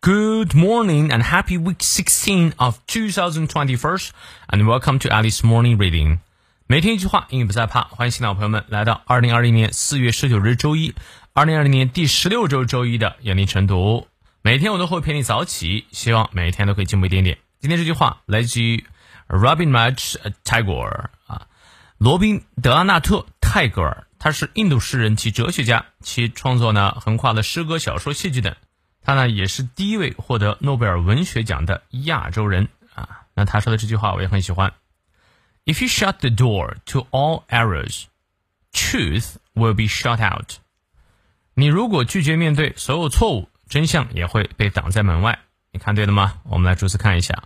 Good morning and happy week 16 of 2021 and welcome to Alice Morning Reading. 每天一句话，英语不再怕。欢迎新老朋友们来到2020年4月19日周一，2020年第十六周周一的眼力晨读。每天我都会陪你早起，希望每天都可以进步一点点。今天这句话来自于 Robin Raj Tagore 啊，罗宾·德拉纳特·泰戈尔，他是印度诗人及哲学家，其创作呢横跨了诗歌、小说、戏剧等。他呢也是第一位获得诺贝尔文学奖的亚洲人啊。那他说的这句话我也很喜欢：If you shut the door to all errors, truth will be shut out。你如果拒绝面对所有错误，真相也会被挡在门外。你看对了吗？我们来逐词看一下。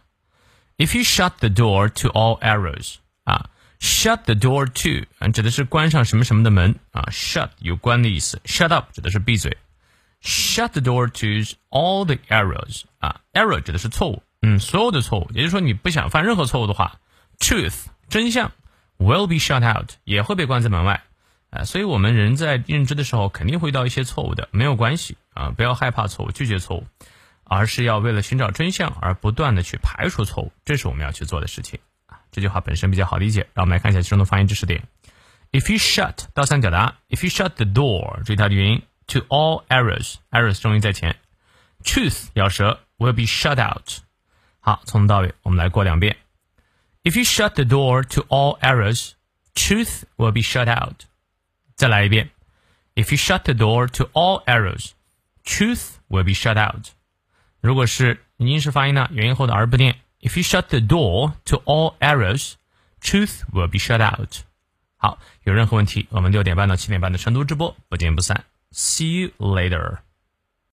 If you shut the door to all errors，啊，shut the door to，嗯，指的是关上什么什么的门啊，shut 有关的意思，shut up 指的是闭嘴。 Shut the door to all the errors 啊，error 指的是错误，嗯，所有的错误，也就是说你不想犯任何错误的话，truth 真相 will be shut out 也会被关在门外，啊，所以我们人在认知的时候肯定会遇到一些错误的，没有关系啊，不要害怕错误，拒绝错误，而是要为了寻找真相而不断的去排除错误，这是我们要去做的事情啊。这句话本身比较好理解，让我们来看一下其中的发音知识点。If you shut 倒三角的，If you shut the door，注意它的元音。to all errors，errors 重音在前，truth 咬舌 will be shut out。好，从头到尾我们来过两遍。If you shut the door to all errors, truth will be shut out。再来一遍。If you shut the door to all errors, truth will be shut out。如果是英式发音呢，元音后的 r 不念。If you shut the door to all errors, truth will be shut out。好，有任何问题，我们六点半到七点半的晨读直播不见不散。 See you later.